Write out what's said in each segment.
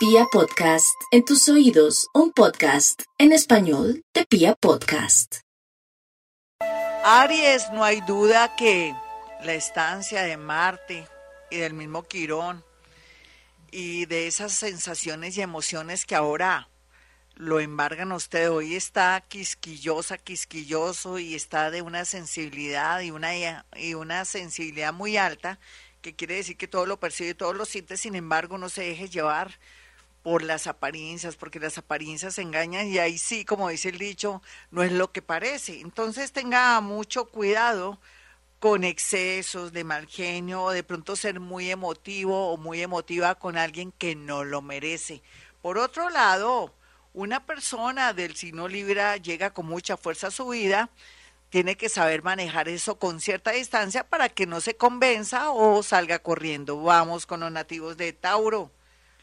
Pia Podcast, en tus oídos, un podcast en español de Pia Podcast. Aries, no hay duda que la estancia de Marte y del mismo Quirón y de esas sensaciones y emociones que ahora lo embargan a usted. Hoy está quisquillosa, quisquilloso y está de una sensibilidad y una, y una sensibilidad muy alta, que quiere decir que todo lo percibe, todo lo siente, sin embargo no se deje llevar por las apariencias, porque las apariencias engañan y ahí sí, como dice el dicho, no es lo que parece. Entonces tenga mucho cuidado con excesos de mal genio de pronto ser muy emotivo o muy emotiva con alguien que no lo merece. Por otro lado, una persona del signo Libra llega con mucha fuerza a su vida, tiene que saber manejar eso con cierta distancia para que no se convenza o salga corriendo. Vamos con los nativos de Tauro.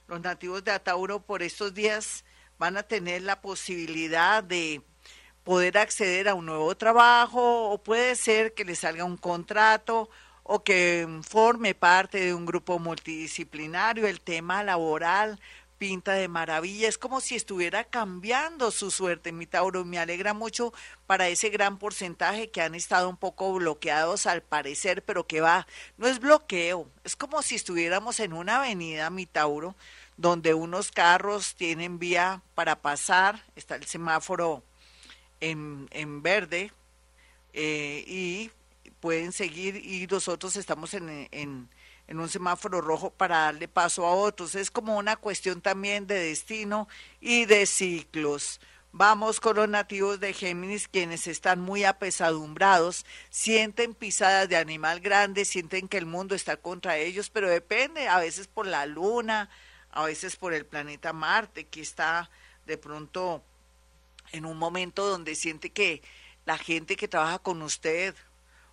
Los nativos de Tauro por estos días van a tener la posibilidad de poder acceder a un nuevo trabajo o puede ser que le salga un contrato o que forme parte de un grupo multidisciplinario. El tema laboral pinta de maravilla, es como si estuviera cambiando su suerte, mi Tauro. Me alegra mucho para ese gran porcentaje que han estado un poco bloqueados al parecer, pero que va, no es bloqueo, es como si estuviéramos en una avenida, mi Tauro, donde unos carros tienen vía para pasar, está el semáforo en, en verde eh, y pueden seguir y nosotros estamos en, en, en, un semáforo rojo para darle paso a otros. Es como una cuestión también de destino y de ciclos. Vamos con los nativos de Géminis, quienes están muy apesadumbrados, sienten pisadas de animal grande, sienten que el mundo está contra ellos, pero depende, a veces por la luna, a veces por el planeta Marte, que está de pronto en un momento donde siente que la gente que trabaja con usted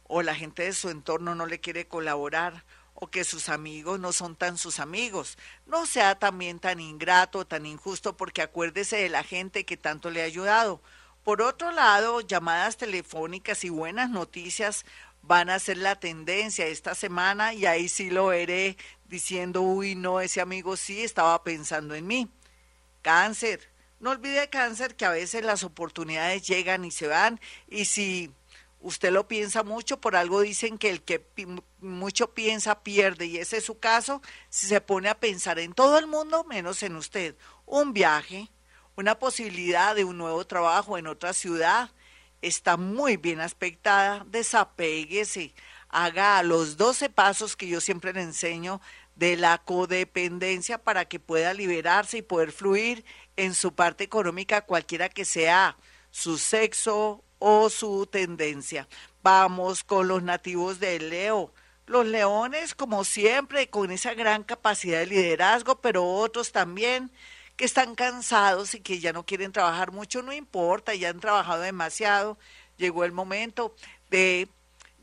o la gente de su entorno no le quiere colaborar que sus amigos no son tan sus amigos. No sea también tan ingrato, tan injusto, porque acuérdese de la gente que tanto le ha ayudado. Por otro lado, llamadas telefónicas y buenas noticias van a ser la tendencia esta semana y ahí sí lo veré diciendo, uy, no, ese amigo sí estaba pensando en mí. Cáncer, no olvide cáncer que a veces las oportunidades llegan y se van y si usted lo piensa mucho, por algo dicen que el que mucho piensa pierde y ese es su caso, si se pone a pensar en todo el mundo menos en usted. Un viaje, una posibilidad de un nuevo trabajo en otra ciudad está muy bien aspectada, desapéguese, haga los 12 pasos que yo siempre le enseño de la codependencia para que pueda liberarse y poder fluir en su parte económica, cualquiera que sea su sexo o su tendencia. Vamos con los nativos de Leo. Los leones, como siempre, con esa gran capacidad de liderazgo, pero otros también que están cansados y que ya no quieren trabajar mucho, no importa, ya han trabajado demasiado. Llegó el momento de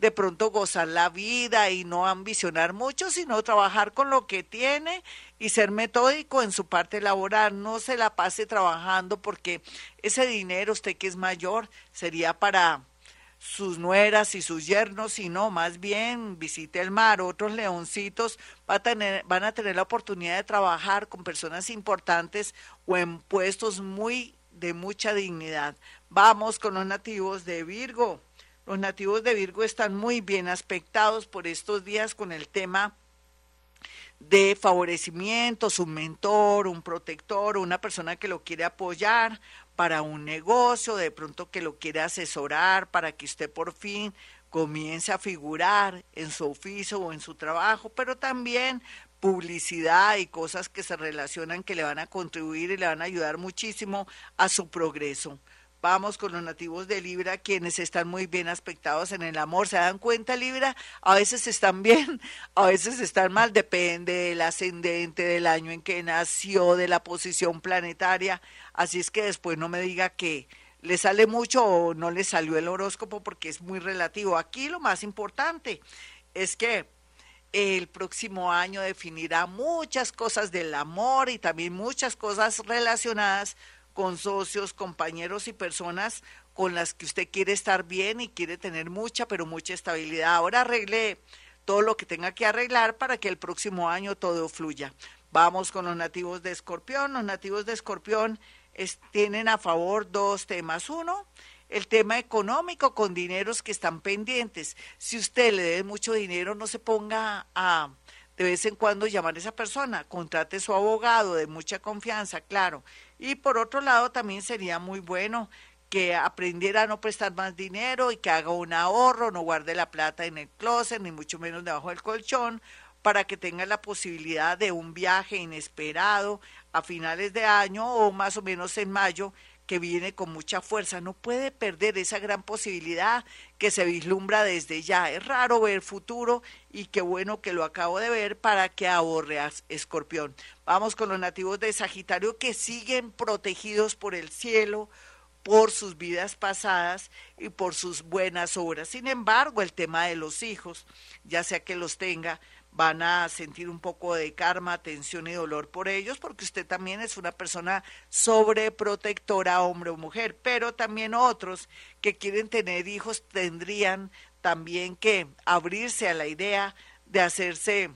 de pronto gozar la vida y no ambicionar mucho, sino trabajar con lo que tiene y ser metódico en su parte laboral. No se la pase trabajando porque ese dinero, usted que es mayor, sería para sus nueras y sus yernos, sino más bien visite el mar. Otros leoncitos va a tener, van a tener la oportunidad de trabajar con personas importantes o en puestos muy de mucha dignidad. Vamos con los nativos de Virgo. Los nativos de Virgo están muy bien aspectados por estos días con el tema de favorecimientos, un mentor, un protector, una persona que lo quiere apoyar para un negocio, de pronto que lo quiere asesorar para que usted por fin comience a figurar en su oficio o en su trabajo, pero también publicidad y cosas que se relacionan que le van a contribuir y le van a ayudar muchísimo a su progreso. Vamos con los nativos de Libra, quienes están muy bien aspectados en el amor. ¿Se dan cuenta, Libra? A veces están bien, a veces están mal, depende del ascendente, del año en que nació, de la posición planetaria. Así es que después no me diga que le sale mucho o no le salió el horóscopo porque es muy relativo. Aquí lo más importante es que el próximo año definirá muchas cosas del amor y también muchas cosas relacionadas con socios, compañeros y personas con las que usted quiere estar bien y quiere tener mucha, pero mucha estabilidad. Ahora arregle todo lo que tenga que arreglar para que el próximo año todo fluya. Vamos con los nativos de Escorpión. Los nativos de Escorpión tienen a favor dos temas. Uno, el tema económico con dineros que están pendientes. Si usted le debe mucho dinero, no se ponga a de vez en cuando llamar a esa persona, contrate su abogado de mucha confianza, claro. Y por otro lado, también sería muy bueno que aprendiera a no prestar más dinero y que haga un ahorro, no guarde la plata en el closet, ni mucho menos debajo del colchón, para que tenga la posibilidad de un viaje inesperado a finales de año o más o menos en mayo que viene con mucha fuerza. No puede perder esa gran posibilidad que se vislumbra desde ya. Es raro ver futuro y qué bueno que lo acabo de ver para que ahorreas, escorpión. Vamos con los nativos de Sagitario que siguen protegidos por el cielo, por sus vidas pasadas y por sus buenas obras. Sin embargo, el tema de los hijos, ya sea que los tenga, van a sentir un poco de karma, tensión y dolor por ellos, porque usted también es una persona sobreprotectora, hombre o mujer, pero también otros que quieren tener hijos tendrían también que abrirse a la idea de hacerse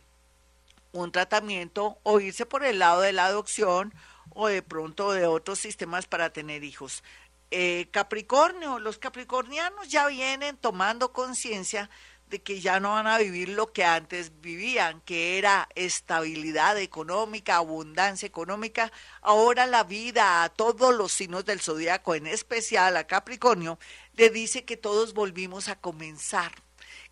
un tratamiento o irse por el lado de la adopción o de pronto de otros sistemas para tener hijos. Eh, Capricornio, los capricornianos ya vienen tomando conciencia de que ya no van a vivir lo que antes vivían, que era estabilidad económica, abundancia económica. Ahora la vida a todos los signos del zodiaco, en especial a Capricornio, le dice que todos volvimos a comenzar,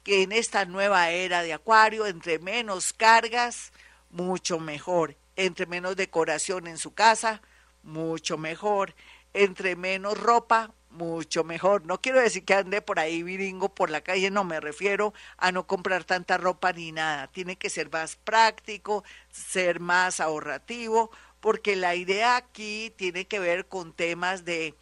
que en esta nueva era de Acuario, entre menos cargas, mucho mejor, entre menos decoración en su casa, mucho mejor, entre menos ropa, mucho mejor. No quiero decir que ande por ahí viringo por la calle, no me refiero a no comprar tanta ropa ni nada. Tiene que ser más práctico, ser más ahorrativo, porque la idea aquí tiene que ver con temas de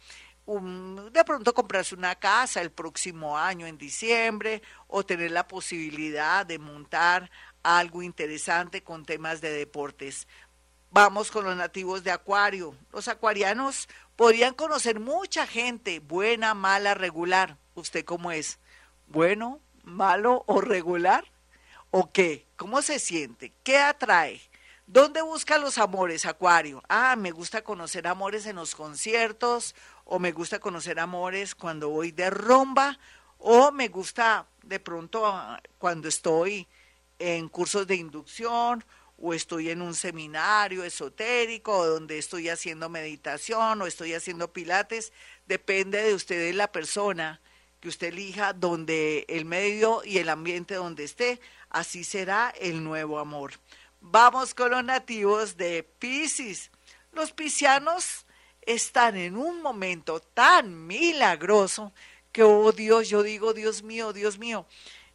de pronto comprarse una casa el próximo año en diciembre o tener la posibilidad de montar algo interesante con temas de deportes. Vamos con los nativos de Acuario. Los acuarianos podrían conocer mucha gente, buena, mala, regular. ¿Usted cómo es? ¿Bueno, malo o regular? ¿O qué? ¿Cómo se siente? ¿Qué atrae? ¿Dónde busca los amores, Acuario? Ah, me gusta conocer amores en los conciertos, o me gusta conocer amores cuando voy de rumba, o me gusta de pronto ah, cuando estoy en cursos de inducción, o estoy en un seminario esotérico, o donde estoy haciendo meditación, o estoy haciendo pilates, depende de usted y la persona que usted elija, donde el medio y el ambiente donde esté, así será el nuevo amor. Vamos con los nativos de Pisces. Los piscianos están en un momento tan milagroso que, oh Dios, yo digo, Dios mío, Dios mío,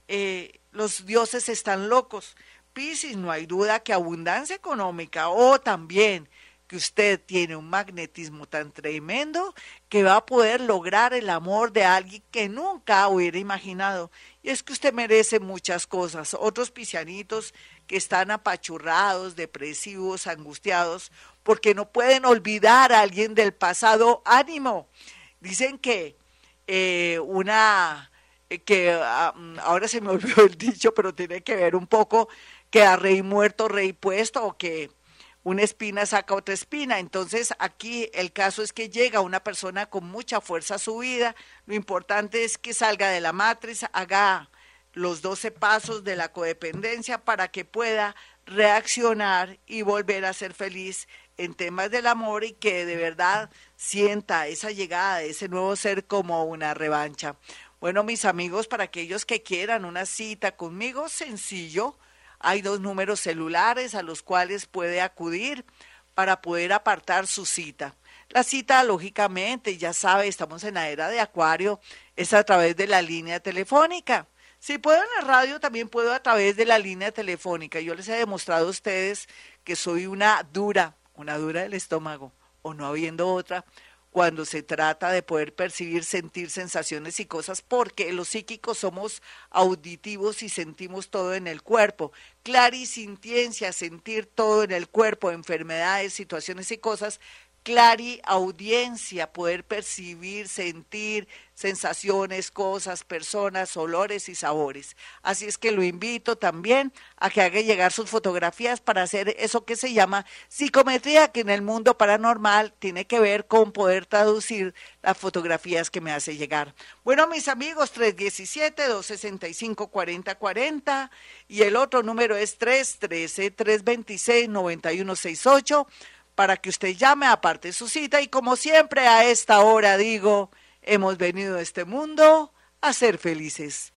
eh, los dioses están locos Piscis, no hay duda que abundancia económica o también que usted tiene un magnetismo tan tremendo que va a poder lograr el amor de alguien que nunca hubiera imaginado. Y es que usted merece muchas cosas. Otros piscianitos que están apachurrados, depresivos, angustiados, porque no pueden olvidar a alguien del pasado. Ánimo. Dicen que eh, una eh, que ah, mm, ahora se me olvidó el dicho, pero tiene que ver un poco que a rey muerto, rey puesto, o que una espina saca otra espina. Entonces aquí el caso es que llega una persona con mucha fuerza a su vida. Lo importante es que salga de la matriz, haga los 12 pasos de la codependencia para que pueda reaccionar y volver a ser feliz en temas del amor y que de verdad sienta esa llegada de ese nuevo ser como una revancha. Bueno, mis amigos, para aquellos que quieran una cita conmigo, sencillo, hay dos números celulares a los cuales puede acudir para poder apartar su cita. La cita, lógicamente, ya sabe, estamos en la era de Acuario, es a través de la línea telefónica. Si puedo en la radio, también puedo a través de la línea telefónica. Yo les he demostrado a ustedes que soy una dura, una dura del estómago, o no habiendo otra, cuando se trata de poder percibir, sentir sensaciones y cosas, porque los psíquicos somos auditivos y sentimos todo en el cuerpo. Clarisintiencia, sentir todo en el cuerpo, enfermedades, situaciones y cosas. Clari audiencia, poder percibir, sentir sensaciones, cosas, personas, olores y sabores. Así es que lo invito también a que haga llegar sus fotografías para hacer eso que se llama psicometría, que en el mundo paranormal tiene que ver con poder traducir las fotografías que me hace llegar. Bueno, mis amigos, 317-265-4040 y el otro número es 313-326-9168 para que usted llame, aparte su cita y como siempre a esta hora digo, hemos venido a este mundo a ser felices.